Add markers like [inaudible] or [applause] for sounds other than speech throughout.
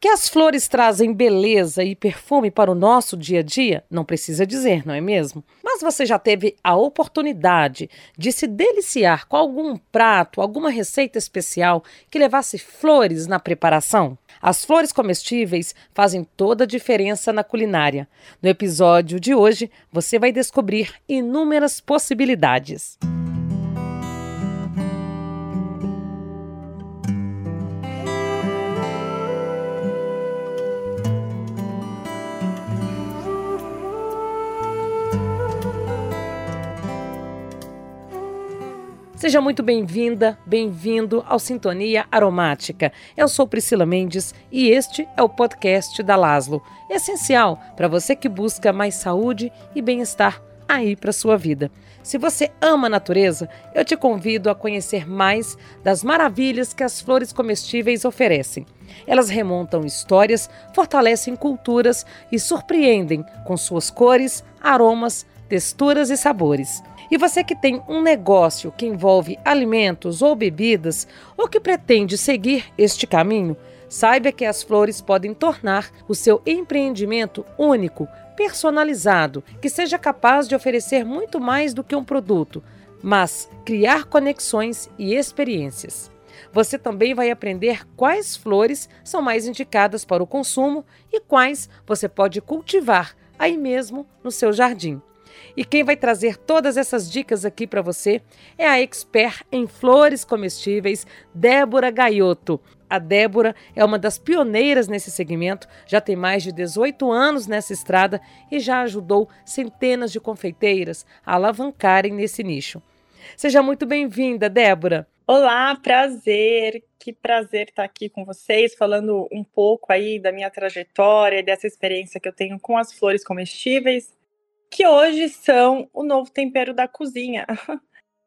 Que as flores trazem beleza e perfume para o nosso dia a dia, não precisa dizer, não é mesmo? Mas você já teve a oportunidade de se deliciar com algum prato, alguma receita especial que levasse flores na preparação? As flores comestíveis fazem toda a diferença na culinária. No episódio de hoje, você vai descobrir inúmeras possibilidades. Seja muito bem-vinda, bem-vindo ao Sintonia Aromática. Eu sou Priscila Mendes e este é o podcast da Laslo, essencial para você que busca mais saúde e bem-estar aí para sua vida. Se você ama a natureza, eu te convido a conhecer mais das maravilhas que as flores comestíveis oferecem. Elas remontam histórias, fortalecem culturas e surpreendem com suas cores, aromas, texturas e sabores. E você que tem um negócio que envolve alimentos ou bebidas ou que pretende seguir este caminho, saiba que as flores podem tornar o seu empreendimento único, personalizado, que seja capaz de oferecer muito mais do que um produto, mas criar conexões e experiências. Você também vai aprender quais flores são mais indicadas para o consumo e quais você pode cultivar aí mesmo no seu jardim. E quem vai trazer todas essas dicas aqui para você é a expert em flores comestíveis, Débora Gaiotto. A Débora é uma das pioneiras nesse segmento, já tem mais de 18 anos nessa estrada e já ajudou centenas de confeiteiras a alavancarem nesse nicho. Seja muito bem-vinda, Débora. Olá, prazer. Que prazer estar aqui com vocês, falando um pouco aí da minha trajetória dessa experiência que eu tenho com as flores comestíveis que hoje são o novo tempero da cozinha. [laughs]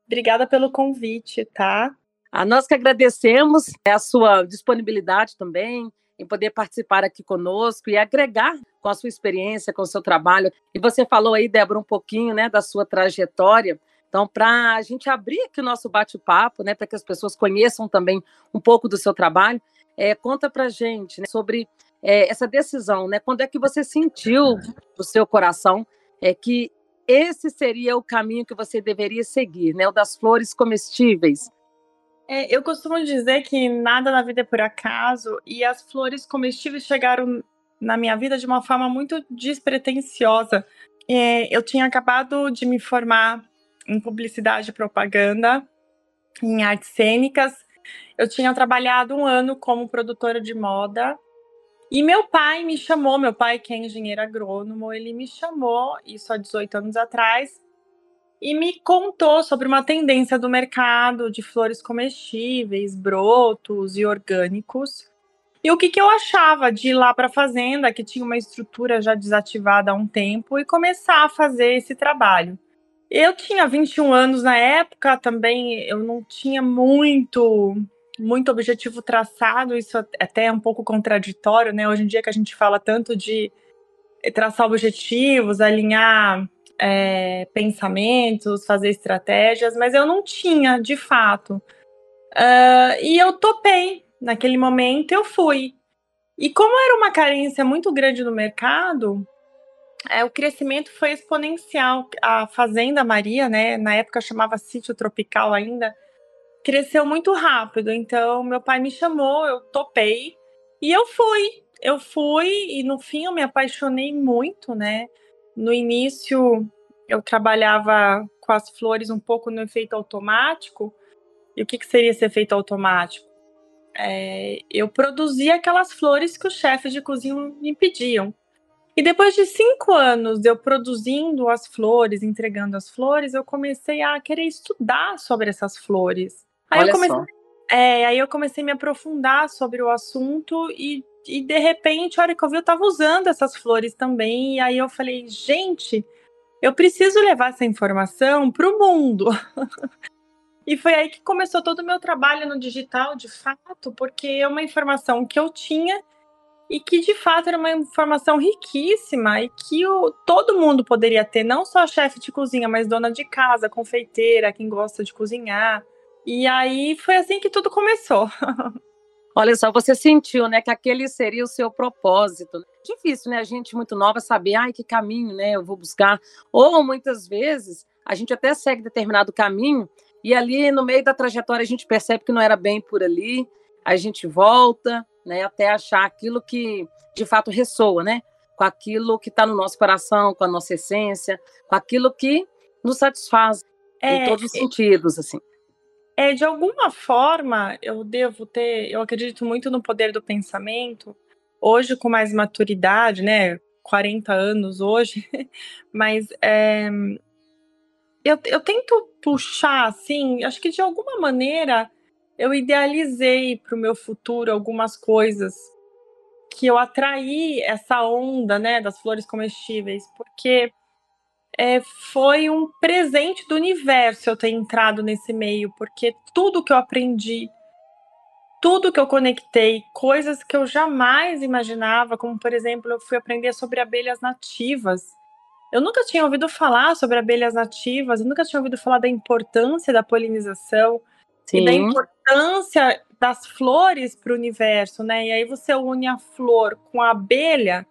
Obrigada pelo convite, tá? A nós que agradecemos a sua disponibilidade também em poder participar aqui conosco e agregar com a sua experiência, com o seu trabalho. E você falou aí, Débora, um pouquinho né, da sua trajetória. Então, para a gente abrir aqui o nosso bate-papo, né, para que as pessoas conheçam também um pouco do seu trabalho, é, conta para a gente né, sobre é, essa decisão, né? Quando é que você sentiu o seu coração é que esse seria o caminho que você deveria seguir, né? O das flores comestíveis. É, eu costumo dizer que nada na vida é por acaso e as flores comestíveis chegaram na minha vida de uma forma muito despretensiosa. É, eu tinha acabado de me formar em publicidade e propaganda, em artes cênicas. Eu tinha trabalhado um ano como produtora de moda e meu pai me chamou, meu pai que é engenheiro agrônomo, ele me chamou, isso há 18 anos atrás, e me contou sobre uma tendência do mercado de flores comestíveis, brotos e orgânicos. E o que, que eu achava de ir lá para a fazenda, que tinha uma estrutura já desativada há um tempo, e começar a fazer esse trabalho. Eu tinha 21 anos na época, também eu não tinha muito muito objetivo traçado, isso até é um pouco contraditório, né? Hoje em dia que a gente fala tanto de traçar objetivos, alinhar é, pensamentos, fazer estratégias, mas eu não tinha, de fato. Uh, e eu topei. Naquele momento eu fui. E como era uma carência muito grande no mercado, é, o crescimento foi exponencial. A Fazenda Maria, né, na época chamava Sítio Tropical ainda, cresceu muito rápido. Então, meu pai me chamou, eu topei e eu fui. Eu fui e no fim eu me apaixonei muito, né? No início eu trabalhava com as flores um pouco no efeito automático. E o que, que seria esse efeito automático? É, eu produzia aquelas flores que os chefes de cozinha me pediam. E depois de cinco anos de eu produzindo as flores, entregando as flores, eu comecei a querer estudar sobre essas flores. Aí Olha eu comecei, só. É, aí eu comecei a me aprofundar sobre o assunto e, e de repente, a hora que eu vi, eu estava usando essas flores também. E aí eu falei, gente, eu preciso levar essa informação para o mundo. [laughs] e foi aí que começou todo o meu trabalho no digital, de fato, porque é uma informação que eu tinha e que de fato era uma informação riquíssima e que o, todo mundo poderia ter, não só chefe de cozinha, mas dona de casa, confeiteira, quem gosta de cozinhar. E aí foi assim que tudo começou. [laughs] Olha só, você sentiu, né, que aquele seria o seu propósito. Difícil, né? A gente muito nova saber, ai, que caminho, né, eu vou buscar. Ou muitas vezes a gente até segue determinado caminho e ali no meio da trajetória a gente percebe que não era bem por ali, a gente volta, né, até achar aquilo que de fato ressoa, né, com aquilo que está no nosso coração, com a nossa essência, com aquilo que nos satisfaz é, em todos os sentidos, assim. É, de alguma forma, eu devo ter, eu acredito muito no poder do pensamento, hoje com mais maturidade, né, 40 anos hoje, [laughs] mas é, eu, eu tento puxar, assim, acho que de alguma maneira eu idealizei para o meu futuro algumas coisas que eu atraí essa onda, né, das flores comestíveis, porque é, foi um presente do universo eu ter entrado nesse meio, porque tudo que eu aprendi, tudo que eu conectei, coisas que eu jamais imaginava, como por exemplo, eu fui aprender sobre abelhas nativas. Eu nunca tinha ouvido falar sobre abelhas nativas, eu nunca tinha ouvido falar da importância da polinização Sim. e da importância das flores para o universo, né? E aí você une a flor com a abelha,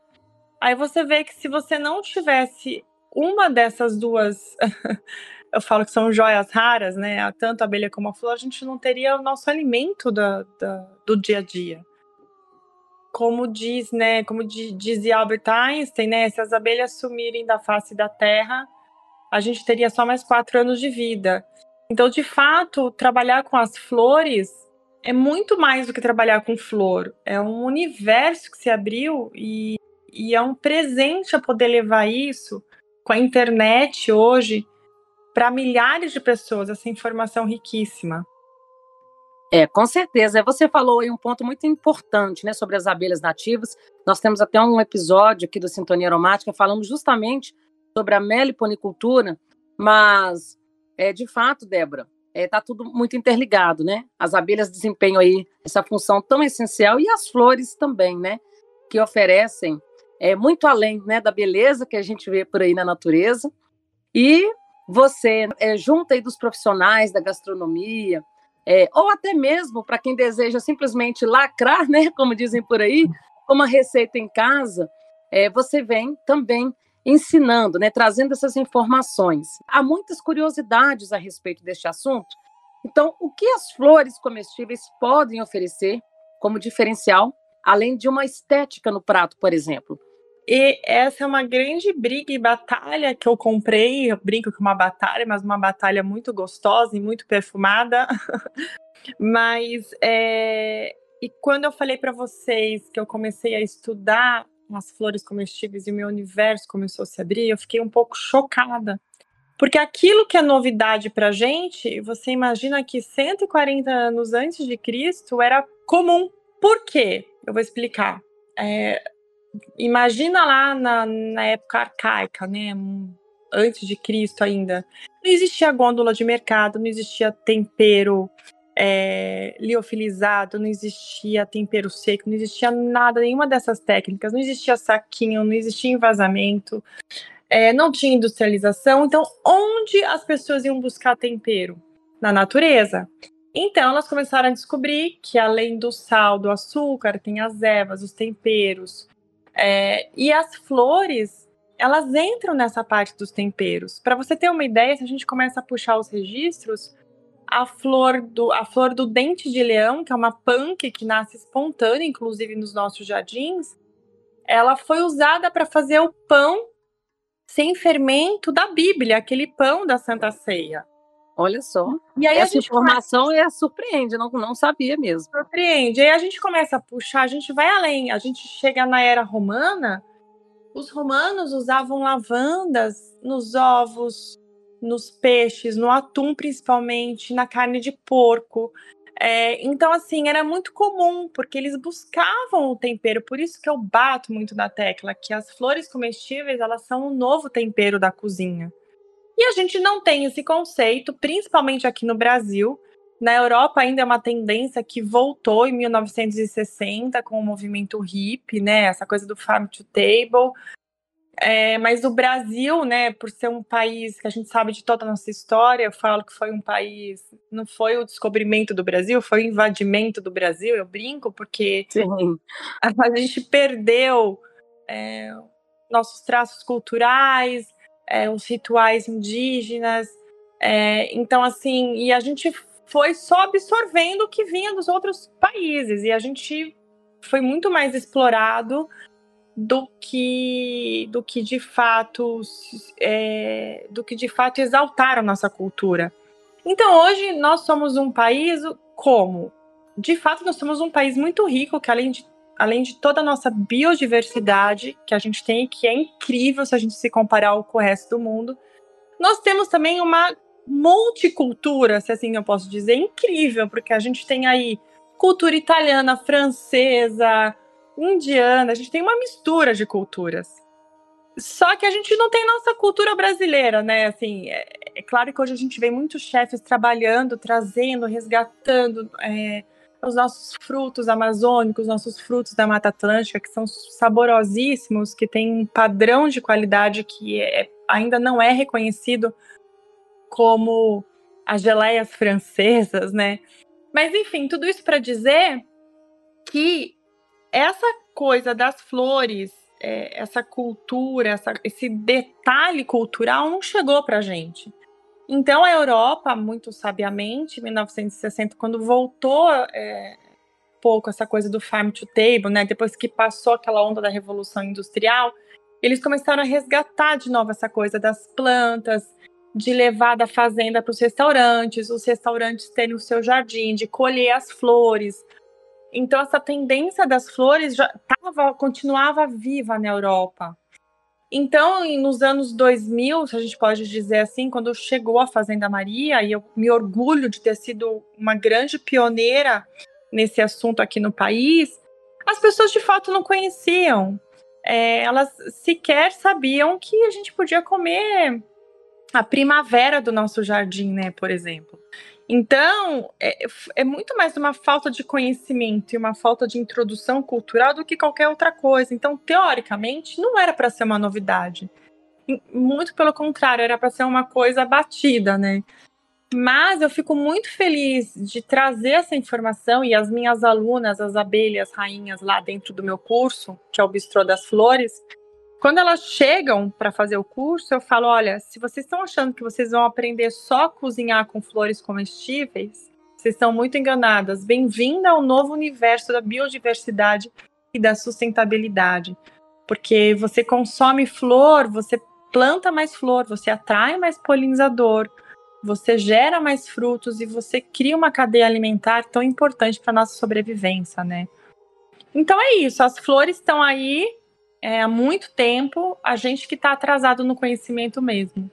aí você vê que se você não tivesse uma dessas duas, [laughs] eu falo que são joias raras, né? Tanto a abelha como a flor, a gente não teria o nosso alimento da, da do dia a dia. Como diz, né? Como dizia Albert Einstein, né? Se as abelhas sumirem da face da Terra, a gente teria só mais quatro anos de vida. Então, de fato, trabalhar com as flores é muito mais do que trabalhar com flor. É um universo que se abriu e, e é um presente a poder levar isso com a internet hoje para milhares de pessoas, essa informação riquíssima. É, com certeza. Você falou aí um ponto muito importante, né, sobre as abelhas nativas. Nós temos até um episódio aqui do Sintonia Aromática falando justamente sobre a meliponicultura, mas é de fato, Débora, é, tá tudo muito interligado, né? As abelhas desempenham aí essa função tão essencial e as flores também, né? Que oferecem é, muito além né, da beleza que a gente vê por aí na natureza. E você, é, junto aí dos profissionais da gastronomia, é, ou até mesmo para quem deseja simplesmente lacrar, [laughs] né, como dizem por aí, uma receita em casa, é, você vem também ensinando, né, trazendo essas informações. Há muitas curiosidades a respeito deste assunto. Então, o que as flores comestíveis podem oferecer como diferencial, além de uma estética no prato, por exemplo? E essa é uma grande briga e batalha que eu comprei. Eu brinco que é uma batalha, mas uma batalha muito gostosa e muito perfumada. [laughs] mas é... e quando eu falei para vocês que eu comecei a estudar as flores comestíveis e o meu universo começou a se abrir, eu fiquei um pouco chocada. Porque aquilo que é novidade para gente, você imagina que 140 anos antes de Cristo era comum. Por quê? Eu vou explicar. É, imagina lá na, na época arcaica, né? Antes de Cristo ainda. Não existia gôndola de mercado, não existia tempero é, liofilizado, não existia tempero seco, não existia nada, nenhuma dessas técnicas, não existia saquinho, não existia envasamento, é, não tinha industrialização. Então, onde as pessoas iam buscar tempero? Na natureza. Então, elas começaram a descobrir que além do sal, do açúcar, tem as ervas, os temperos, é, e as flores, elas entram nessa parte dos temperos. Para você ter uma ideia, se a gente começa a puxar os registros, a flor do, a flor do dente de leão, que é uma punk que nasce espontânea, inclusive nos nossos jardins, ela foi usada para fazer o pão sem fermento da Bíblia, aquele pão da Santa Ceia. Olha só. E aí Essa informação começa... é surpreende, não, não sabia mesmo. Surpreende. Aí a gente começa a puxar, a gente vai além. A gente chega na era romana, os romanos usavam lavandas nos ovos, nos peixes, no atum principalmente, na carne de porco. É, então, assim, era muito comum, porque eles buscavam o tempero, por isso que eu bato muito na tecla, que as flores comestíveis, elas são o novo tempero da cozinha. E a gente não tem esse conceito, principalmente aqui no Brasil. Na Europa ainda é uma tendência que voltou em 1960 com o movimento hippie, né? Essa coisa do farm to table. É, mas o Brasil, né, por ser um país que a gente sabe de toda a nossa história, eu falo que foi um país, não foi o descobrimento do Brasil, foi o invadimento do Brasil, eu brinco, porque Sim. [laughs] A, gente perdeu é, nossos traços culturais, é, os rituais indígenas, é, então assim, e a gente foi só absorvendo o que vinha dos outros países, e a gente foi muito mais explorado do que do que de fato é, do que de fato exaltar a nossa cultura. Então hoje nós somos um país como de fato nós somos um país muito rico que além de além de toda a nossa biodiversidade que a gente tem que é incrível se a gente se comparar com o resto do mundo, nós temos também uma multicultura, se assim eu posso dizer, incrível, porque a gente tem aí cultura italiana, francesa, indiana, a gente tem uma mistura de culturas. Só que a gente não tem nossa cultura brasileira, né? Assim, é, é claro que hoje a gente vê muitos chefes trabalhando, trazendo, resgatando é, os nossos frutos amazônicos, nossos frutos da Mata Atlântica, que são saborosíssimos, que têm um padrão de qualidade que é, ainda não é reconhecido como as geleias francesas, né? Mas enfim, tudo isso para dizer que essa coisa das flores, é, essa cultura, essa, esse detalhe cultural não chegou para gente. Então a Europa, muito sabiamente, em 1960, quando voltou é, pouco essa coisa do farm to table, né, depois que passou aquela onda da revolução industrial, eles começaram a resgatar de novo essa coisa das plantas, de levar da fazenda para os restaurantes, os restaurantes terem o seu jardim, de colher as flores, então essa tendência das flores já tava, continuava viva na Europa. Então, nos anos 2000, se a gente pode dizer assim, quando chegou a Fazenda Maria, e eu me orgulho de ter sido uma grande pioneira nesse assunto aqui no país, as pessoas de fato não conheciam. É, elas sequer sabiam que a gente podia comer a primavera do nosso jardim, né, por exemplo. Então, é, é, muito mais uma falta de conhecimento e uma falta de introdução cultural do que qualquer outra coisa. Então, teoricamente, não era para ser uma novidade. Muito pelo contrário, era para ser uma coisa batida, né? Mas eu fico muito feliz de trazer essa informação e as minhas alunas, as abelhas rainhas lá dentro do meu curso, que é o Bistrô das Flores, quando elas chegam para fazer o curso, eu falo: olha, se vocês estão achando que vocês vão aprender só a cozinhar com flores comestíveis, vocês estão muito enganadas. Bem-vinda ao novo universo da biodiversidade e da sustentabilidade. Porque você consome flor, você planta mais flor, você atrai mais polinizador, você gera mais frutos e você cria uma cadeia alimentar tão importante para nossa sobrevivência, né? Então é isso, as flores estão aí é, há muito tempo, a gente que está atrasado no conhecimento mesmo.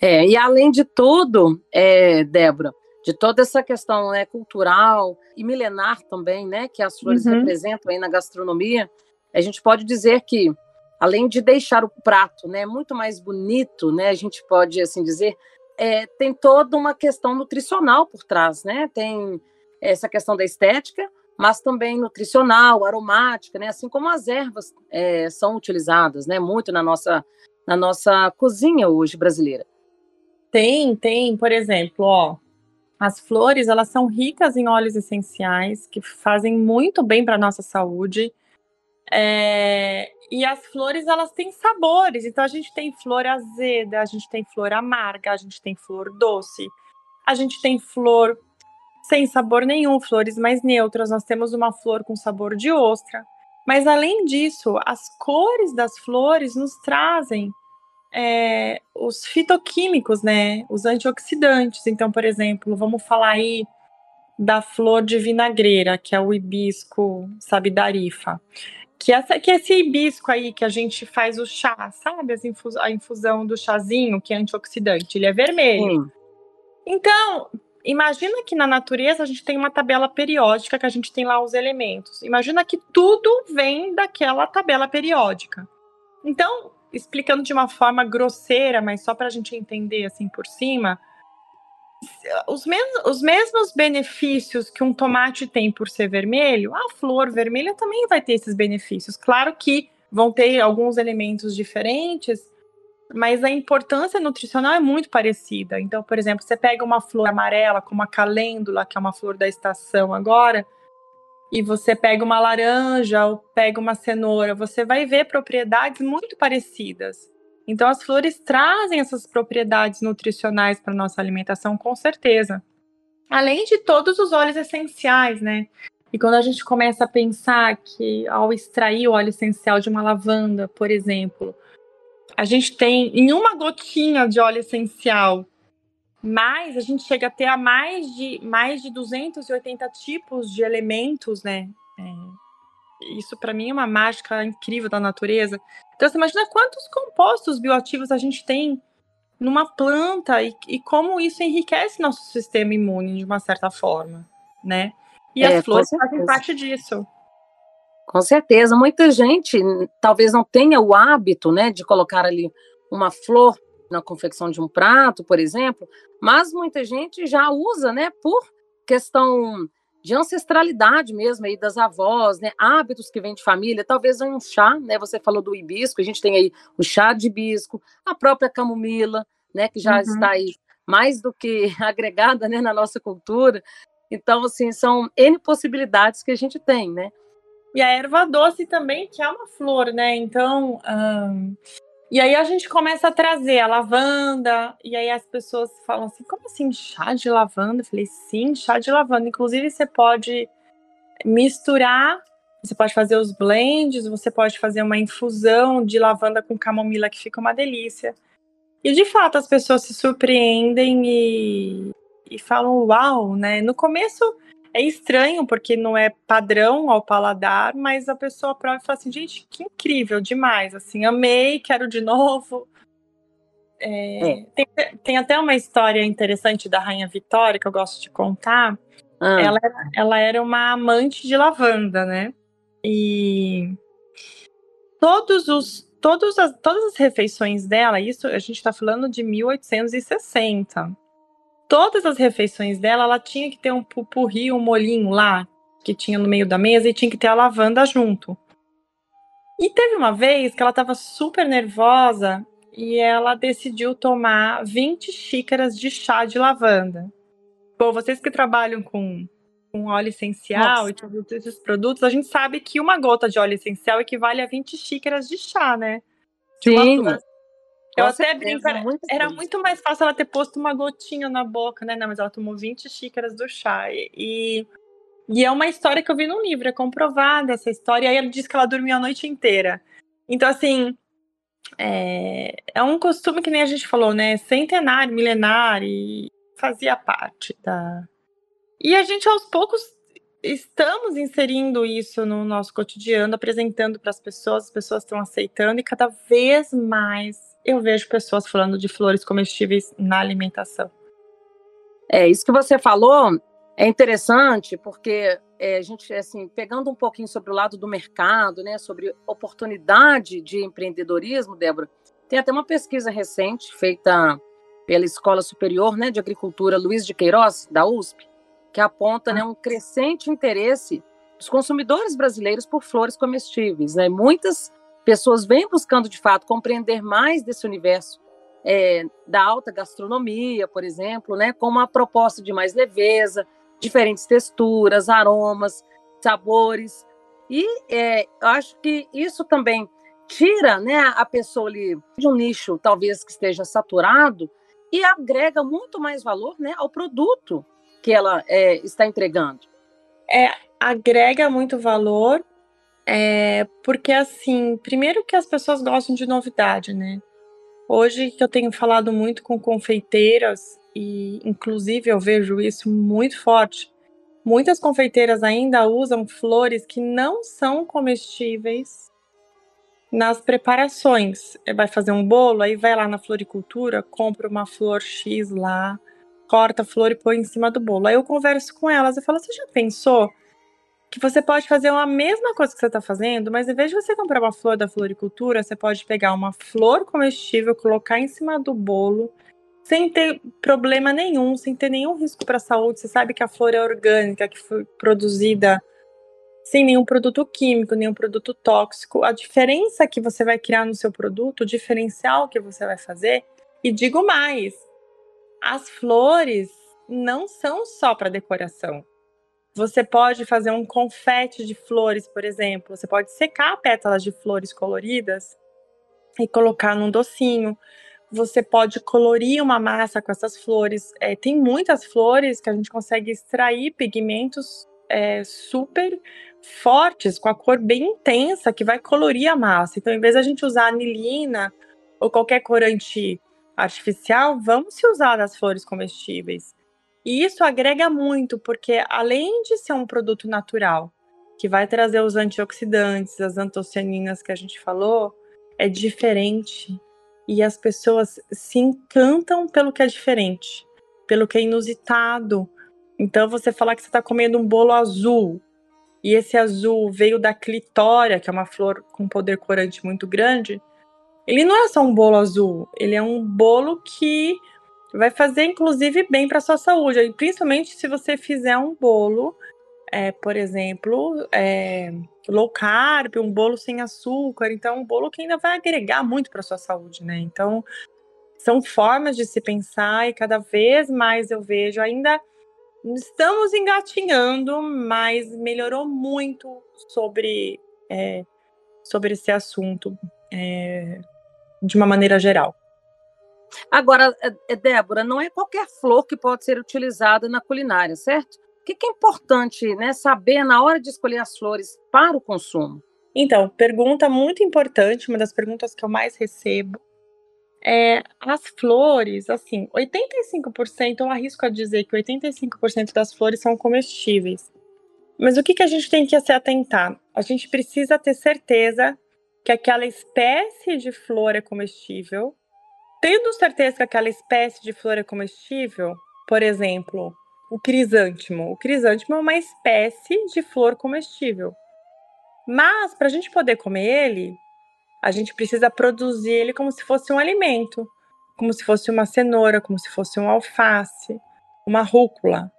É, e além de tudo, é, Débora, de toda essa questão né, cultural e milenar também, né, que as flores uhum. representam aí na gastronomia, a gente pode dizer que, além de deixar o prato né, muito mais bonito, né, a gente pode assim dizer, é, tem toda uma questão nutricional por trás, né? Tem essa questão da estética, mas também nutricional, aromática, né? Assim como as ervas é, são utilizadas, né? Muito na nossa na nossa cozinha hoje brasileira. Tem, tem, por exemplo, ó, as flores elas são ricas em óleos essenciais que fazem muito bem para nossa saúde. É, e as flores elas têm sabores, então a gente tem flor azeda, a gente tem flor amarga, a gente tem flor doce, a gente tem flor sem sabor nenhum, flores mais neutras. Nós temos uma flor com sabor de ostra. Mas além disso, as cores das flores nos trazem é, os fitoquímicos, né? Os antioxidantes. Então, por exemplo, vamos falar aí da flor de vinagreira, que é o hibisco sabidarifa. Que, essa, que esse hibisco aí que a gente faz o chá, sabe? Infus, a infusão do chazinho, que é antioxidante, ele é vermelho. Então, Imagina que na natureza a gente tem uma tabela periódica que a gente tem lá os elementos. Imagina que tudo vem daquela tabela periódica. Então, explicando de uma forma grosseira, mas só para a gente entender assim por cima, os, mes os mesmos benefícios que um tomate tem por ser vermelho, a flor vermelha também vai ter esses benefícios. Claro que vão ter alguns elementos diferentes, mas a importância nutricional é muito parecida. Então, por exemplo, você pega uma flor amarela, como a calêndula, que é uma flor da estação agora, e você pega uma laranja ou pega uma cenoura, você vai ver propriedades muito parecidas. Então, as flores trazem essas propriedades nutricionais para nossa alimentação, com certeza. Além de todos os óleos essenciais, né? E quando a gente começa a pensar que ao extrair o óleo essencial de uma lavanda, por exemplo, a gente tem em uma gotinha de óleo essencial, mais a gente chega a ter a mais de mais de 280 tipos de elementos, né? É, isso para mim é uma mágica incrível da natureza. Então você imagina quantos compostos bioativos a gente tem numa planta e, e como isso enriquece nosso sistema imune de uma certa forma, né? E é, as flores fazem parte disso. Com certeza. Muita gente talvez não tenha o hábito né, de colocar ali uma flor na confecção de um prato, por exemplo, mas muita gente já usa, né, por questão de ancestralidade mesmo aí das avós, né, hábitos que vêm de família, talvez um chá, né, você falou do hibisco, a gente tem aí o chá de hibisco, a própria camomila, né, que já uhum. está aí mais do que [laughs] agregada, né, na nossa cultura. Então, assim, são N possibilidades que a gente tem, né? E a erva doce também, que é uma flor, né? Então, e aí a gente começa a trazer a lavanda, e aí as pessoas falam assim: como assim, chá de lavanda? Eu falei: sim, chá de lavanda. Inclusive, você pode misturar, você pode fazer os blends, você pode fazer uma infusão de lavanda com camomila, que fica uma delícia. E de fato, as pessoas se surpreendem e, e falam: uau, né? No começo é estranho, porque não é padrão ao paladar, mas a pessoa prova e fala assim, gente, que incrível, demais, assim, amei, quero de novo. É, é. Tem, tem, até uma história interessante da Rainha Vitória, que eu gosto de contar. Ah. Ela, ela era uma amante de lavanda, né? E todos os, todos as, todas as refeições dela, isso a gente está falando de 1860 todas as refeições dela, ela tinha que ter um pupurri, um molinho lá, que tinha no meio da mesa, e tinha que ter a lavanda junto. E teve uma vez que ela estava super nervosa e ela decidiu tomar 20 xícaras de chá de lavanda. Bom, vocês que trabalham com, com óleo essencial Nossa. e todos esses produtos, a gente sabe que uma gota de óleo essencial equivale a 20 xícaras de chá, né? De Sim. Uma, eu até brinco, era, muito, era muito mais fácil ela ter posto uma gotinha na boca, né? Não, mas ela tomou 20 xícaras do chá. E, e é uma história que eu vi no livro, é comprovada essa história. E aí ela diz que ela dormiu a noite inteira. Então, assim, é, é um costume que nem a gente falou, né? Centenário, milenar, e fazia parte da. E a gente aos poucos estamos inserindo isso no nosso cotidiano, apresentando para as pessoas, as pessoas estão aceitando e cada vez mais eu vejo pessoas falando de flores comestíveis na alimentação. É, isso que você falou é interessante, porque é, a gente, assim, pegando um pouquinho sobre o lado do mercado, né, sobre oportunidade de empreendedorismo, Débora, tem até uma pesquisa recente feita pela Escola Superior né, de Agricultura Luiz de Queiroz, da USP, que aponta né, um crescente interesse dos consumidores brasileiros por flores comestíveis. Né? Muitas pessoas vêm buscando, de fato, compreender mais desse universo é, da alta gastronomia, por exemplo, né, com uma proposta de mais leveza, diferentes texturas, aromas, sabores. E é, eu acho que isso também tira né, a pessoa ali de um nicho, talvez que esteja saturado, e agrega muito mais valor né, ao produto que ela é, está entregando. É, agrega muito valor é, porque, assim, primeiro que as pessoas gostam de novidade, né? Hoje que eu tenho falado muito com confeiteiras, e inclusive eu vejo isso muito forte, muitas confeiteiras ainda usam flores que não são comestíveis nas preparações. Vai fazer um bolo, aí vai lá na floricultura, compra uma flor X lá, corta a flor e põe em cima do bolo. Aí eu converso com elas e falo: Você já pensou que você pode fazer a mesma coisa que você está fazendo, mas em vez de você comprar uma flor da floricultura, você pode pegar uma flor comestível, colocar em cima do bolo, sem ter problema nenhum, sem ter nenhum risco para a saúde. Você sabe que a flor é orgânica, que foi produzida sem nenhum produto químico, nenhum produto tóxico. A diferença que você vai criar no seu produto, o diferencial que você vai fazer, e digo mais, as flores não são só para decoração. Você pode fazer um confete de flores, por exemplo. Você pode secar pétalas de flores coloridas e colocar num docinho. Você pode colorir uma massa com essas flores. É, tem muitas flores que a gente consegue extrair pigmentos é, super fortes, com a cor bem intensa, que vai colorir a massa. Então, em vez de a gente usar anilina ou qualquer corante artificial, vamos se usar das flores comestíveis. E isso agrega muito, porque além de ser um produto natural, que vai trazer os antioxidantes, as antocianinas que a gente falou, é diferente. E as pessoas se encantam pelo que é diferente, pelo que é inusitado. Então, você falar que você está comendo um bolo azul, e esse azul veio da clitória, que é uma flor com poder corante muito grande, ele não é só um bolo azul, ele é um bolo que vai fazer inclusive bem para sua saúde, e principalmente se você fizer um bolo, é, por exemplo, é, low carb, um bolo sem açúcar, então um bolo que ainda vai agregar muito para sua saúde, né? Então são formas de se pensar e cada vez mais eu vejo ainda estamos engatinhando, mas melhorou muito sobre é, sobre esse assunto é, de uma maneira geral. Agora, é, é, Débora, não é qualquer flor que pode ser utilizada na culinária, certo? O que, é importante né, saber na hora de escolher as flores para o consumo? Então, pergunta muito importante, uma das perguntas que eu mais recebo. É, as flores, assim, 85%, eu arrisco a dizer que 85% das flores são comestíveis. Mas o que, que a gente tem que se atentar? A gente precisa ter certeza que aquela espécie de flor é comestível. Tendo certeza que aquela espécie de flor é comestível, por exemplo, o crisântimo. O crisântimo é uma espécie de flor comestível. Mas, para a gente poder comer ele, a gente precisa produzir ele como se fosse um alimento, como se fosse uma cenoura, como se fosse um alface, uma rúcula,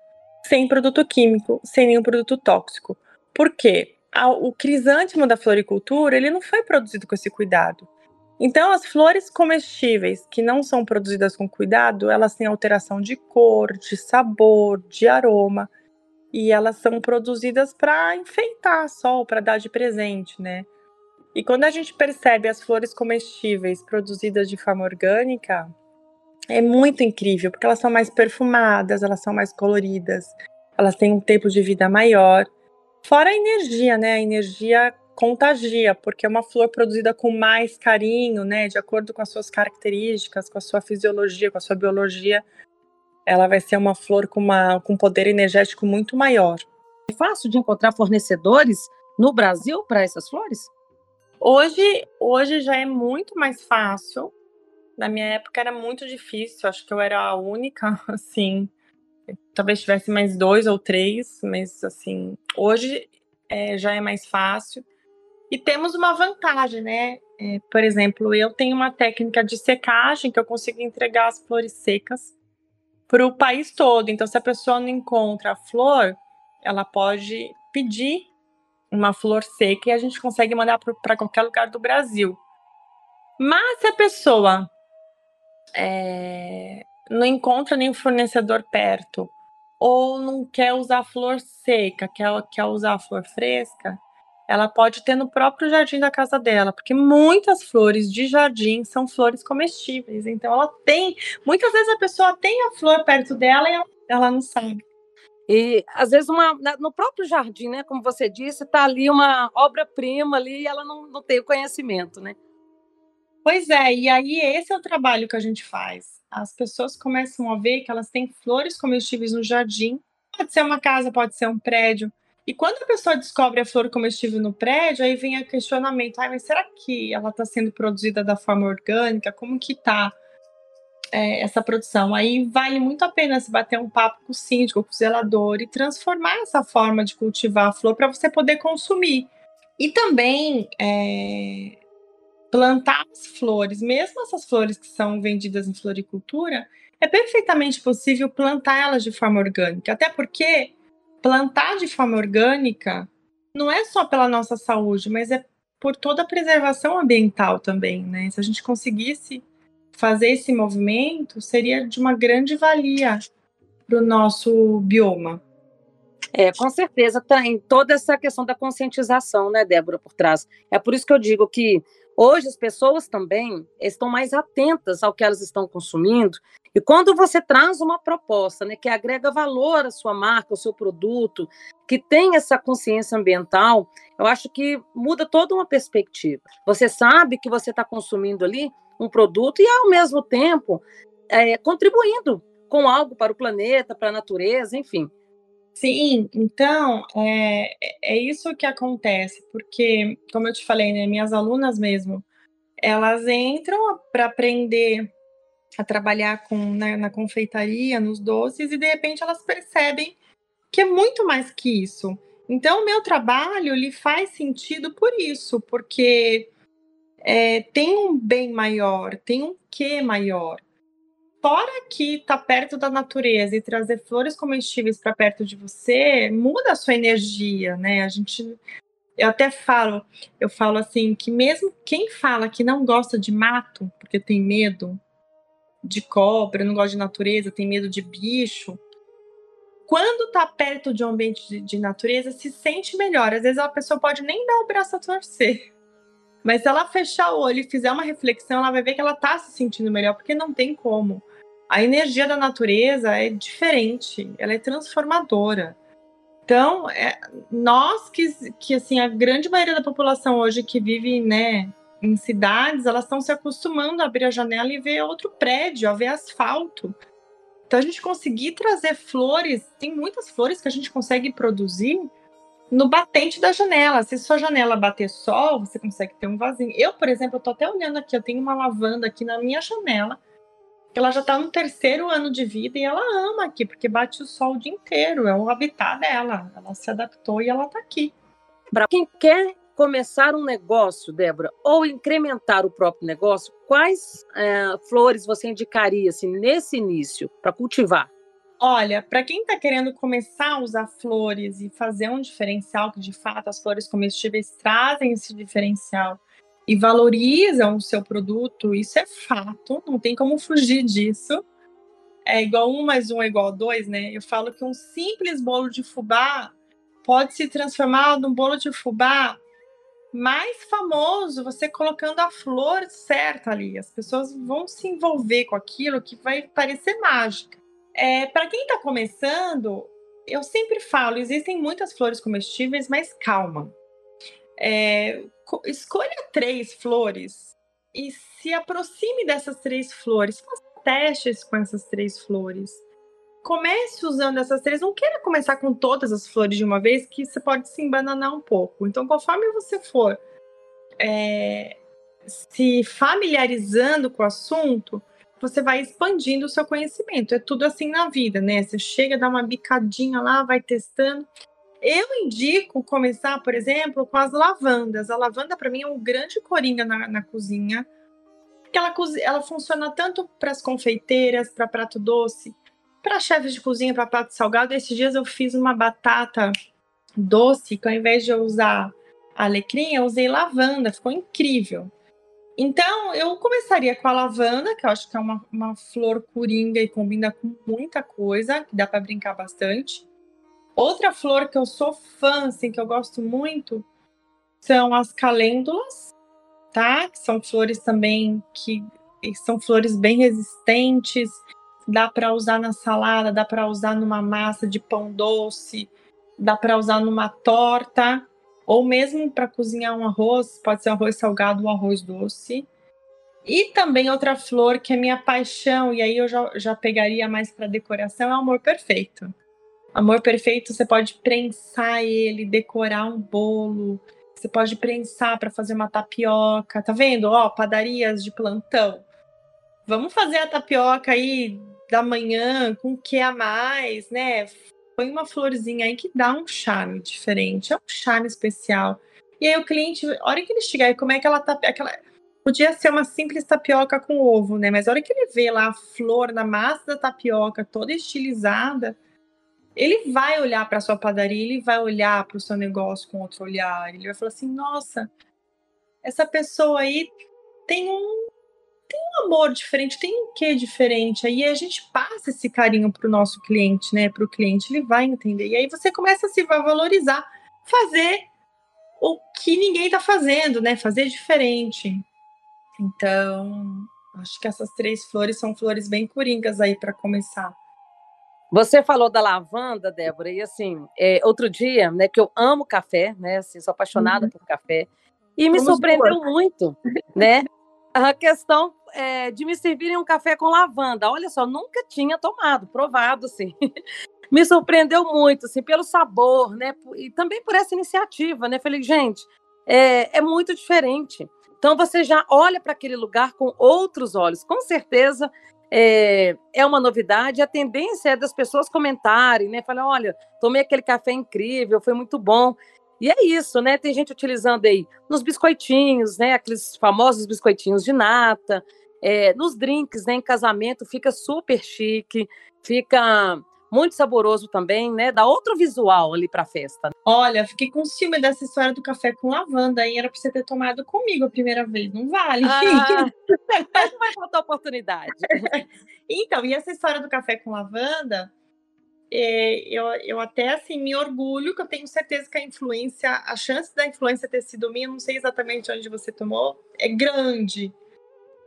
sem produto químico, sem nenhum produto tóxico. Por quê? o crisântimo da floricultura, ele não foi produzido com esse cuidado. Então, as flores comestíveis que não são produzidas com cuidado, elas têm alteração de cor, de sabor, de aroma, e elas são produzidas para enfeitar só, para dar de presente, né? E quando a gente percebe as flores comestíveis produzidas de forma orgânica, é muito incrível, porque elas são mais perfumadas, elas são mais coloridas, elas têm um tempo de vida maior. Fora a energia, né? A energia contagia, porque é uma flor produzida com mais carinho, né, de acordo com as suas características, com a sua fisiologia, com a sua biologia, ela vai ser uma flor com, uma, com um poder energético muito maior. É fácil de encontrar fornecedores no Brasil para essas flores? Hoje, hoje já é muito mais fácil. Na minha época era muito difícil, acho que eu era a única, [laughs] assim. Talvez tivesse mais dois ou três, mas assim, hoje é, já é mais fácil. E temos uma vantagem, né? É, por exemplo, eu tenho uma técnica de secagem que eu consigo entregar as flores secas para o país todo. Então, se a pessoa não encontra a flor, ela pode pedir uma flor seca e a gente consegue mandar para qualquer lugar do Brasil. Mas se a pessoa é, não encontra nenhum fornecedor perto ou não quer usar flor seca, quer, quer usar flor fresca, ela pode ter no próprio jardim da casa dela, porque muitas flores de jardim são flores comestíveis. Então ela tem, muitas vezes a pessoa tem a flor perto dela e ela, não sabe. E às vezes uma, no próprio jardim, né, como você disse, está ali uma obra-prima ali e ela não, não tem o conhecimento, né? Pois é, e aí esse é o trabalho que a gente faz. As pessoas começam a ver que elas têm flores comestíveis no jardim. Pode ser uma casa, pode ser um prédio. E quando a pessoa descobre a flor comestível no prédio, aí vem o questionamento: ah, mas será que ela está sendo produzida da forma orgânica? Como que está é, essa produção? Aí vale muito a pena se bater um papo com o síndico, com o zelador e transformar essa forma de cultivar a flor para você poder consumir. E também é, plantar as flores, mesmo essas flores que são vendidas em floricultura, é perfeitamente possível plantar elas de forma orgânica, até porque plantar de forma orgânica não é só pela nossa saúde, mas é por toda a preservação ambiental também, né? Se a gente conseguisse fazer esse movimento, seria de uma grande valia para o nosso bioma. É, com certeza tem toda essa questão da conscientização, né, Débora, por trás. É por isso que eu digo que hoje as pessoas também estão mais atentas ao que elas estão consumindo. E quando você traz uma proposta, né, que agrega valor à sua marca, ao seu produto, que tem essa consciência ambiental, eu acho que muda toda uma perspectiva. Você sabe que você está consumindo ali um produto e, ao mesmo tempo, é, contribuindo com algo para o planeta, para a natureza, enfim. Sim, então é, é isso que acontece, porque, como eu te falei, né, minhas alunas mesmo, elas entram para aprender a trabalhar com, né, na confeitaria, nos doces, e de repente elas percebem que é muito mais que isso. Então, o meu trabalho lhe faz sentido por isso, porque é, tem um bem maior, tem um que maior. Fora que tá perto da natureza e trazer flores comestíveis para perto de você muda a sua energia, né? A gente eu até falo, eu falo assim que mesmo quem fala que não gosta de mato porque tem medo de cobra, não gosta de natureza, tem medo de bicho, quando está perto de um ambiente de, de, natureza, se sente melhor. Às vezes a pessoa pode nem dar o braço a torcer. Mas se ela fechar o olho e fizer uma reflexão, ela vai ver que ela está se sentindo melhor, porque não tem como a energia da natureza é diferente, ela é transformadora. Então, é, nós que, que, assim, a grande maioria da população hoje que vive, né, em cidades, elas estão se acostumando a abrir a janela e ver outro prédio, a ver asfalto. Então, a gente conseguir trazer flores, tem muitas flores que a gente consegue produzir no batente da janela. Se sua janela bater sol, você consegue ter um vasinho. Eu, por exemplo, tô até olhando aqui, eu tenho uma lavanda aqui na minha janela ela já está no terceiro ano de vida e ela ama aqui, porque bate o sol o dia inteiro, é o habitat dela. Ela se adaptou e ela está aqui. Para quem quer começar um negócio, Débora, ou incrementar o próprio negócio, quais é, flores você indicaria assim, nesse início para cultivar? Olha, para quem está querendo começar a usar flores e fazer um diferencial, que de fato as flores comestíveis trazem esse diferencial, e valorizam o seu produto, isso é fato, não tem como fugir disso. É igual um mais um é igual a dois, né? Eu falo que um simples bolo de fubá pode se transformar num bolo de fubá mais famoso, você colocando a flor certa ali. As pessoas vão se envolver com aquilo que vai parecer mágica. É, Para quem está começando, eu sempre falo, existem muitas flores comestíveis, mas calma. É, escolha três flores e se aproxime dessas três flores. Faça testes com essas três flores. Comece usando essas três. Não queira começar com todas as flores de uma vez, que você pode se embananar um pouco. Então, conforme você for é, se familiarizando com o assunto, você vai expandindo o seu conhecimento. É tudo assim na vida, né? Você chega, dá uma bicadinha lá, vai testando. Eu indico começar, por exemplo, com as lavandas. A lavanda, para mim, é um grande coringa na, na cozinha. Porque ela, ela funciona tanto para as confeiteiras, para prato doce, para chefes de cozinha, para prato salgado. Esses dias eu fiz uma batata doce, que ao invés de eu usar alecrim, eu usei lavanda. Ficou incrível. Então, eu começaria com a lavanda, que eu acho que é uma, uma flor coringa e combina com muita coisa, que dá para brincar bastante. Outra flor que eu sou fã, assim, que eu gosto muito, são as calêndulas, tá? Que são flores também que são flores bem resistentes, dá para usar na salada, dá para usar numa massa de pão doce, dá para usar numa torta, ou mesmo para cozinhar um arroz, pode ser arroz salgado ou arroz doce. E também outra flor que é minha paixão, e aí eu já, já pegaria mais para decoração, é o amor perfeito. Amor perfeito, você pode prensar ele, decorar um bolo. Você pode prensar para fazer uma tapioca. Tá vendo? Ó, padarias de plantão. Vamos fazer a tapioca aí da manhã com o que a mais, né? Põe uma florzinha aí que dá um charme diferente, é um charme especial. E aí o cliente, a hora que ele chegar e como é que ela tá, aquela podia ser uma simples tapioca com ovo, né? Mas a hora que ele vê lá a flor na massa da tapioca toda estilizada, ele vai olhar para sua padaria, ele vai olhar para o seu negócio com outro olhar, ele vai falar assim: nossa, essa pessoa aí tem um, tem um amor diferente, tem um quê diferente. Aí a gente passa esse carinho para o nosso cliente, né? Para o cliente, ele vai entender. E aí você começa a se valorizar, fazer o que ninguém está fazendo, né? Fazer diferente. Então, acho que essas três flores são flores bem coringas aí para começar. Você falou da lavanda, Débora, e assim, é, outro dia, né, que eu amo café, né, assim, sou apaixonada uhum. por café, e me Vamos surpreendeu muito, né, a questão é, de me servirem um café com lavanda. Olha só, nunca tinha tomado, provado, assim. [laughs] me surpreendeu muito, assim, pelo sabor, né, e também por essa iniciativa, né, falei, gente, é, é muito diferente. Então você já olha para aquele lugar com outros olhos. Com certeza é, é uma novidade. A tendência é das pessoas comentarem, né? Falar, olha, tomei aquele café incrível, foi muito bom. E é isso, né? Tem gente utilizando aí nos biscoitinhos, né? Aqueles famosos biscoitinhos de nata, é, nos drinks, né? Em casamento fica super chique, fica muito saboroso também, né? Dá outro visual ali para a festa. Olha, fiquei com ciúme dessa história do café com lavanda, aí era para você ter tomado comigo a primeira vez, não vale. Ah, [laughs] mas não vai faltar oportunidade. [laughs] então, e essa história do café com lavanda, é, eu, eu até assim me orgulho que eu tenho certeza que a influência, a chance da influência ter sido minha, não sei exatamente onde você tomou, é grande.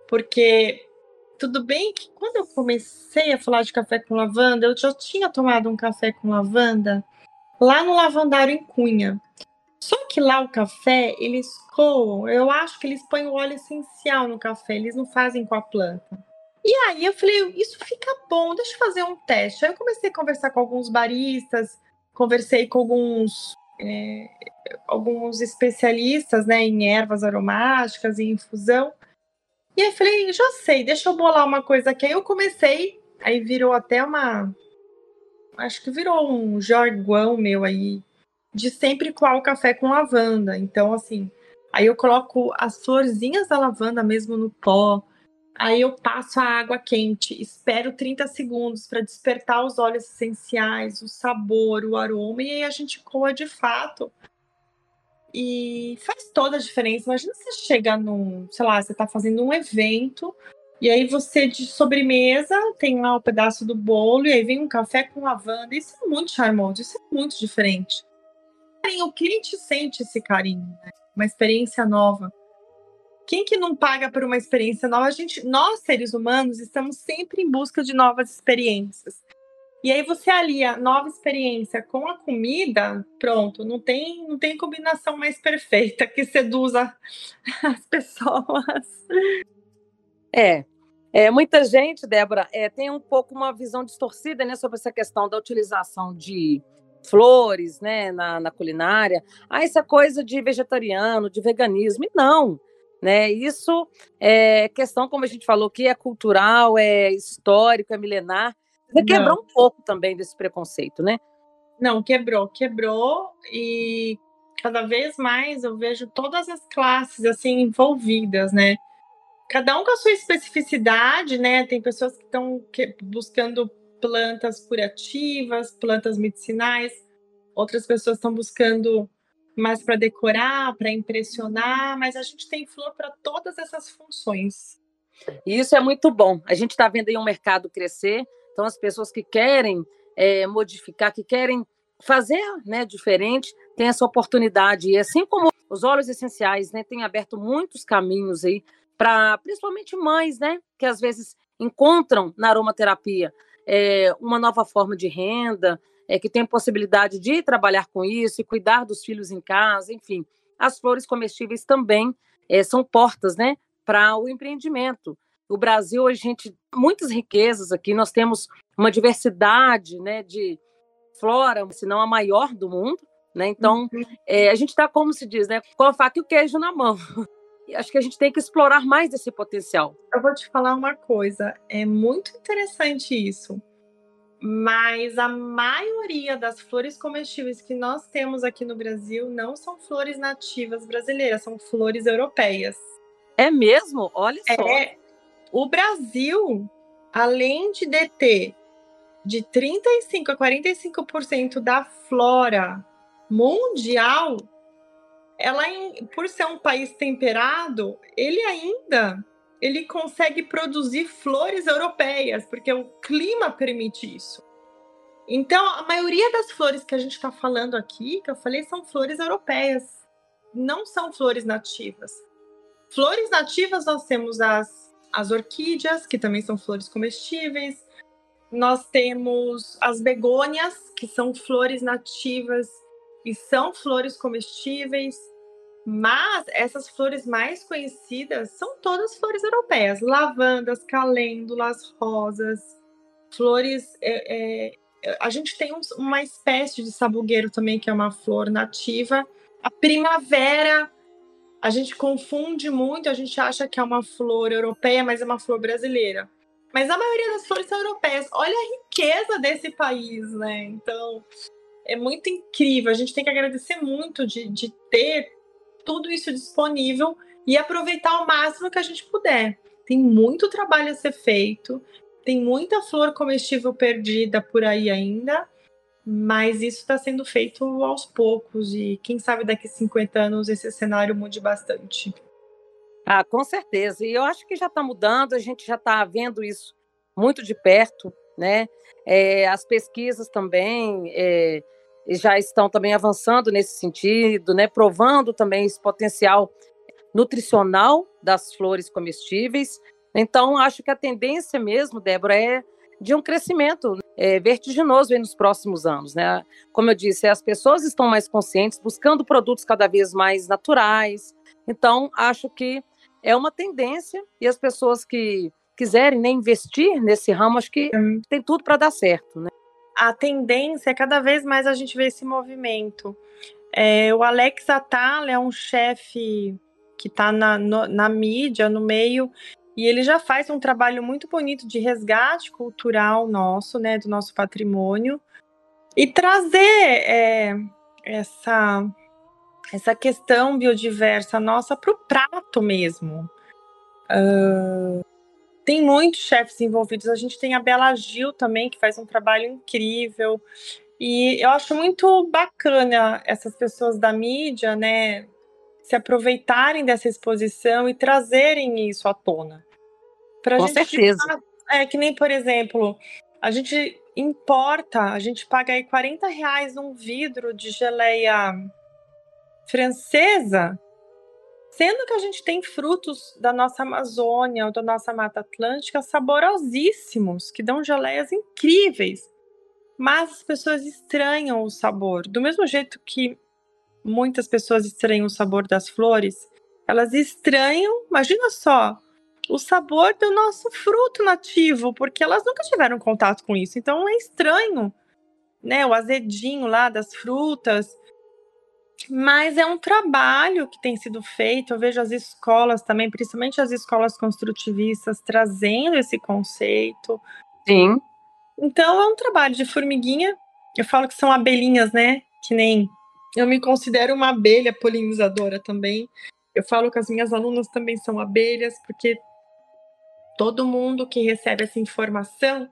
Porque tudo bem que quando eu comecei a falar de café com lavanda, eu já tinha tomado um café com lavanda lá no Lavandário em Cunha. Só que lá o café, eles coam, eu acho que eles põem o óleo essencial no café, eles não fazem com a planta. E aí eu falei, isso fica bom, deixa eu fazer um teste. Aí eu comecei a conversar com alguns baristas, conversei com alguns, é, alguns especialistas né, em ervas aromáticas e infusão. E aí falei, já sei, deixa eu bolar uma coisa aqui. Aí eu comecei, aí virou até uma. Acho que virou um jargão meu aí, de sempre coar o café com lavanda. Então, assim, aí eu coloco as florzinhas da lavanda mesmo no pó. Aí eu passo a água quente, espero 30 segundos para despertar os óleos essenciais, o sabor, o aroma, e aí a gente coa de fato e faz toda a diferença. Imagina você chega num, sei lá, você está fazendo um evento e aí você de sobremesa tem lá o um pedaço do bolo e aí vem um café com lavanda. Isso é muito charmoso, isso é muito diferente. O cliente sente esse carinho, né? uma experiência nova. Quem que não paga por uma experiência nova? A gente, nós seres humanos estamos sempre em busca de novas experiências. E aí você alia nova experiência com a comida, pronto, não tem, não tem combinação mais perfeita que seduza [laughs] as pessoas. É, é, muita gente, Débora, é, tem um pouco uma visão distorcida né, sobre essa questão da utilização de flores né, na, na culinária. Ah, essa coisa de vegetariano, de veganismo. E não, né? Isso é questão, como a gente falou, que é cultural, é histórico, é milenar. Você quebrou um pouco também desse preconceito, né? Não, quebrou, quebrou e cada vez mais eu vejo todas as classes assim envolvidas, né? Cada um com a sua especificidade, né? Tem pessoas que estão buscando plantas curativas, plantas medicinais, outras pessoas estão buscando mais para decorar, para impressionar, mas a gente tem flor para todas essas funções. E isso é muito bom. A gente está vendo aí um mercado crescer então, as pessoas que querem é, modificar, que querem fazer né, diferente, têm essa oportunidade. E assim como os óleos essenciais né, têm aberto muitos caminhos aí para principalmente mães, né, que às vezes encontram na aromaterapia é, uma nova forma de renda, é, que tem possibilidade de trabalhar com isso e cuidar dos filhos em casa, enfim. As flores comestíveis também é, são portas né, para o empreendimento. O Brasil, a gente muitas riquezas aqui, nós temos uma diversidade né, de flora, se não a maior do mundo. Né? Então, uhum. é, a gente está, como se diz, né, com a faca e o queijo na mão. E acho que a gente tem que explorar mais desse potencial. Eu vou te falar uma coisa, é muito interessante isso, mas a maioria das flores comestíveis que nós temos aqui no Brasil não são flores nativas brasileiras, são flores europeias. É mesmo? Olha só. É, o Brasil, além de deter de 35 a 45% da flora mundial, ela por ser um país temperado, ele ainda ele consegue produzir flores europeias, porque o clima permite isso. Então, a maioria das flores que a gente está falando aqui, que eu falei, são flores europeias, não são flores nativas. Flores nativas nós temos as, as orquídeas, que também são flores comestíveis, nós temos as begônias, que são flores nativas e são flores comestíveis. Mas essas flores mais conhecidas são todas flores europeias: lavandas, calêndulas, rosas, flores. É, é, a gente tem um, uma espécie de sabugueiro também, que é uma flor nativa. A primavera, a gente confunde muito, a gente acha que é uma flor europeia, mas é uma flor brasileira. Mas a maioria das flores são europeias. Olha a riqueza desse país, né? Então, é muito incrível. A gente tem que agradecer muito de, de ter tudo isso disponível e aproveitar ao máximo que a gente puder. Tem muito trabalho a ser feito, tem muita flor comestível perdida por aí ainda, mas isso está sendo feito aos poucos e quem sabe daqui a 50 anos esse cenário mude bastante. Ah, com certeza. E eu acho que já está mudando, a gente já está vendo isso muito de perto, né? É, as pesquisas também é, já estão também avançando nesse sentido, né? Provando também esse potencial nutricional das flores comestíveis. Então, acho que a tendência mesmo, Débora, é de um crescimento é, vertiginoso nos próximos anos, né? Como eu disse, as pessoas estão mais conscientes, buscando produtos cada vez mais naturais. Então, acho que é uma tendência e as pessoas que quiserem né, investir nesse ramo, acho que uhum. tem tudo para dar certo, né? A tendência é cada vez mais a gente ver esse movimento. É, o Alex Atala é um chefe que está na, na mídia, no meio, e ele já faz um trabalho muito bonito de resgate cultural nosso, né, do nosso patrimônio, e trazer é, essa essa questão biodiversa nossa para o prato mesmo. Uh, tem muitos chefes envolvidos. A gente tem a Bela Gil também, que faz um trabalho incrível. E eu acho muito bacana essas pessoas da mídia, né, se aproveitarem dessa exposição e trazerem isso à tona. Pra Com gente certeza. é que nem, por exemplo, a gente importa, a gente paga aí 40 reais um vidro de geleia francesa, sendo que a gente tem frutos da nossa Amazônia ou da nossa Mata Atlântica saborosíssimos, que dão geleias incríveis. Mas as pessoas estranham o sabor. Do mesmo jeito que muitas pessoas estranham o sabor das flores, elas estranham, imagina só, o sabor do nosso fruto nativo, porque elas nunca tiveram contato com isso. Então é estranho, né? O azedinho lá das frutas. Mas é um trabalho que tem sido feito. Eu vejo as escolas também, principalmente as escolas construtivistas, trazendo esse conceito. Sim. Então é um trabalho de formiguinha. Eu falo que são abelhinhas, né? Que nem eu me considero uma abelha polinizadora também. Eu falo que as minhas alunas também são abelhas, porque todo mundo que recebe essa informação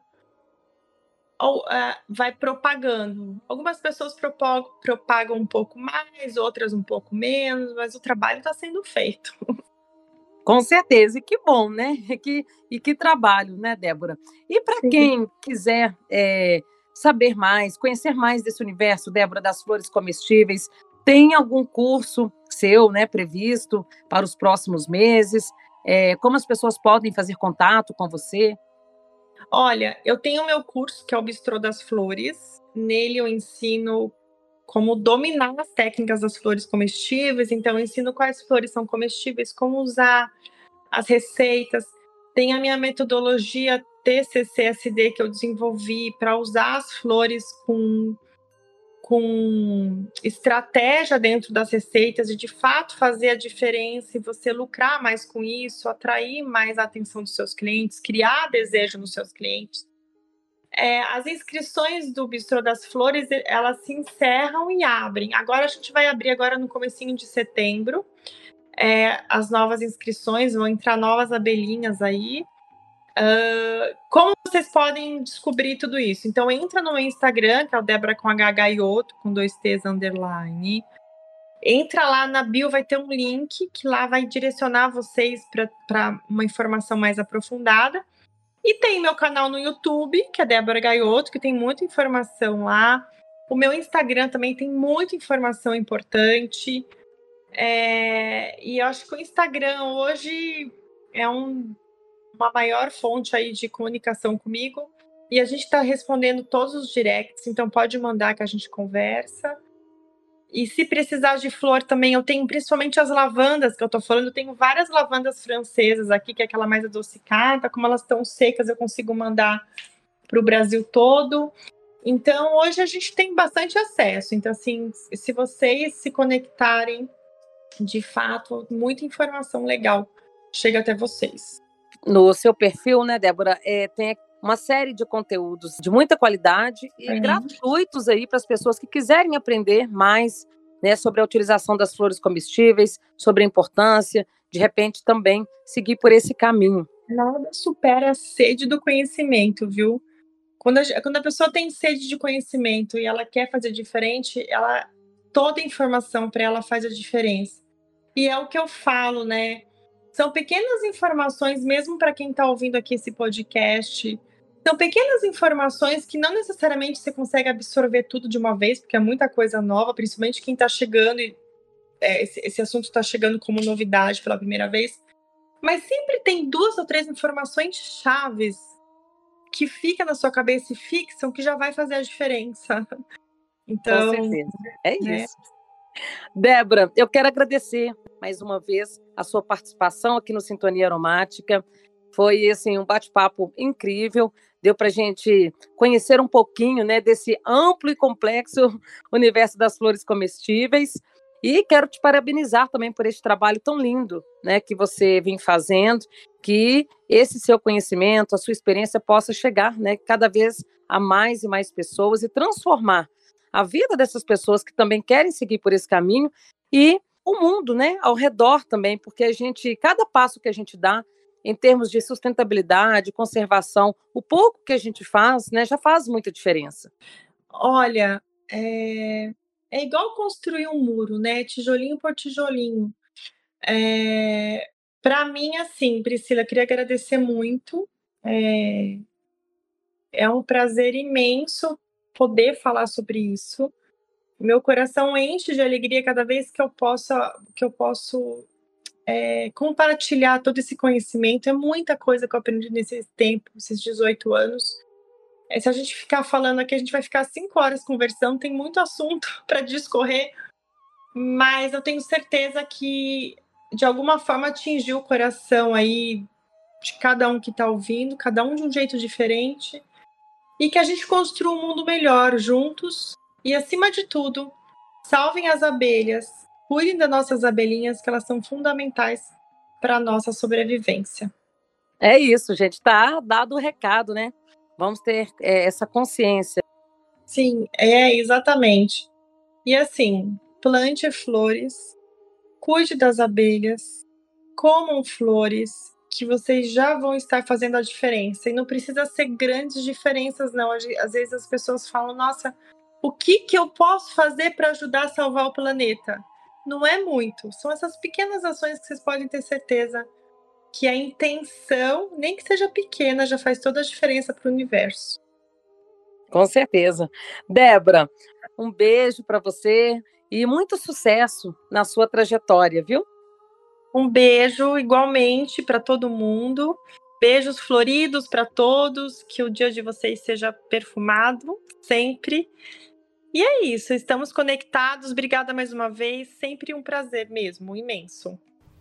ou, uh, vai propagando. Algumas pessoas propagam, propagam um pouco mais, outras um pouco menos, mas o trabalho está sendo feito. [laughs] Com certeza, e que bom, né? E [laughs] que, e que trabalho, né, Débora? E para quem quiser é, saber mais, conhecer mais desse universo, Débora, das flores comestíveis, tem algum curso seu, né, previsto para os próximos meses? É, como as pessoas podem fazer contato com você? Olha, eu tenho meu curso que é o Bistrô das Flores. Nele eu ensino como dominar as técnicas das flores comestíveis. Então, eu ensino quais flores são comestíveis, como usar as receitas. Tem a minha metodologia TCCSD que eu desenvolvi para usar as flores com com estratégia dentro das receitas e de fato fazer a diferença e você lucrar mais com isso, atrair mais a atenção dos seus clientes, criar desejo nos seus clientes. É, as inscrições do Bistrô das Flores, elas se encerram e abrem. Agora a gente vai abrir agora no comecinho de setembro. É, as novas inscrições, vão entrar novas abelhinhas aí. Uh, como vocês podem descobrir tudo isso? Então entra no Instagram, que é o Débora com HH Ioto, com dois T's underline. Entra lá na bio, vai ter um link que lá vai direcionar vocês para uma informação mais aprofundada. E tem meu canal no YouTube, que é Débora Gaioto, que tem muita informação lá. O meu Instagram também tem muita informação importante. É, e eu acho que o Instagram hoje é um, uma maior fonte aí de comunicação comigo. E a gente está respondendo todos os directs, então pode mandar que a gente conversa. E se precisar de flor também, eu tenho principalmente as lavandas que eu estou falando, eu tenho várias lavandas francesas aqui, que é aquela mais adocicada, como elas estão secas, eu consigo mandar para o Brasil todo. Então, hoje a gente tem bastante acesso. Então, assim, se vocês se conectarem, de fato, muita informação legal chega até vocês. No seu perfil, né, Débora, é, tem uma série de conteúdos de muita qualidade e uhum. gratuitos aí para as pessoas que quiserem aprender mais né, sobre a utilização das flores comestíveis, sobre a importância, de repente também seguir por esse caminho. Nada supera a sede do conhecimento, viu? Quando a, quando a pessoa tem sede de conhecimento e ela quer fazer diferente, ela toda informação para ela faz a diferença. E é o que eu falo, né? São pequenas informações, mesmo para quem está ouvindo aqui esse podcast, são pequenas informações que não necessariamente você consegue absorver tudo de uma vez, porque é muita coisa nova, principalmente quem está chegando e é, esse, esse assunto está chegando como novidade pela primeira vez. Mas sempre tem duas ou três informações chaves que fica na sua cabeça e fixam que já vai fazer a diferença. Então, Com certeza. É né? Débora, eu quero agradecer mais uma vez a sua participação aqui no Sintonia Aromática. Foi assim um bate-papo incrível. Deu para gente conhecer um pouquinho, né, desse amplo e complexo [laughs] universo das flores comestíveis. E quero te parabenizar também por esse trabalho tão lindo, né, que você vem fazendo, que esse seu conhecimento, a sua experiência possa chegar, né, cada vez a mais e mais pessoas e transformar a vida dessas pessoas que também querem seguir por esse caminho e o mundo, né, ao redor também, porque a gente, cada passo que a gente dá, em termos de sustentabilidade, conservação, o pouco que a gente faz, né, já faz muita diferença. Olha, é, é igual construir um muro, né? Tijolinho por tijolinho. É, Para mim, assim, Priscila, queria agradecer muito. É, é um prazer imenso poder falar sobre isso. Meu coração enche de alegria cada vez que eu possa, que eu posso é, compartilhar todo esse conhecimento. É muita coisa que eu aprendi nesse tempo, esses 18 anos. É, se a gente ficar falando aqui, a gente vai ficar cinco horas conversando, tem muito assunto [laughs] para discorrer, mas eu tenho certeza que de alguma forma atingiu o coração aí de cada um que está ouvindo, cada um de um jeito diferente, e que a gente construa um mundo melhor juntos e, acima de tudo, salvem as abelhas, cuidem das nossas abelhinhas, que elas são fundamentais para a nossa sobrevivência. É isso, gente. Tá dado o recado, né? Vamos ter é, essa consciência. Sim, é exatamente. E assim, plante flores, cuide das abelhas, comam flores, que vocês já vão estar fazendo a diferença. E não precisa ser grandes diferenças, não. Às vezes as pessoas falam, nossa, o que, que eu posso fazer para ajudar a salvar o planeta? não é muito. São essas pequenas ações que vocês podem ter certeza que a intenção, nem que seja pequena, já faz toda a diferença para o universo. Com certeza. Débora, um beijo para você e muito sucesso na sua trajetória, viu? Um beijo igualmente para todo mundo. Beijos floridos para todos, que o dia de vocês seja perfumado sempre. E é isso, estamos conectados. Obrigada mais uma vez. Sempre um prazer mesmo, imenso.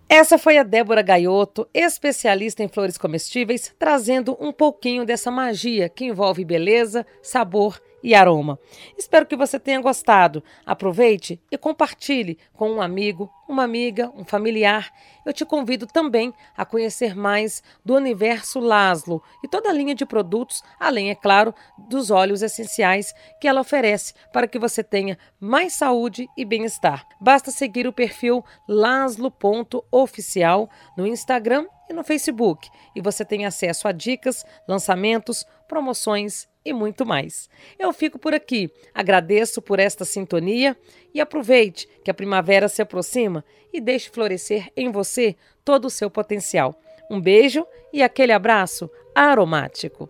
Essa foi a Débora Gaiotto, especialista em flores comestíveis, trazendo um pouquinho dessa magia que envolve beleza, sabor e aroma. Espero que você tenha gostado. Aproveite e compartilhe com um amigo, uma amiga, um familiar. Eu te convido também a conhecer mais do universo Laszlo e toda a linha de produtos, além, é claro, dos óleos essenciais que ela oferece para que você tenha mais saúde e bem-estar. Basta seguir o perfil laslo.oficial no Instagram e no Facebook e você tem acesso a dicas, lançamentos, promoções e muito mais. Eu fico por aqui, agradeço por esta sintonia e aproveite que a primavera se aproxima e deixe florescer em você todo o seu potencial. Um beijo e aquele abraço aromático.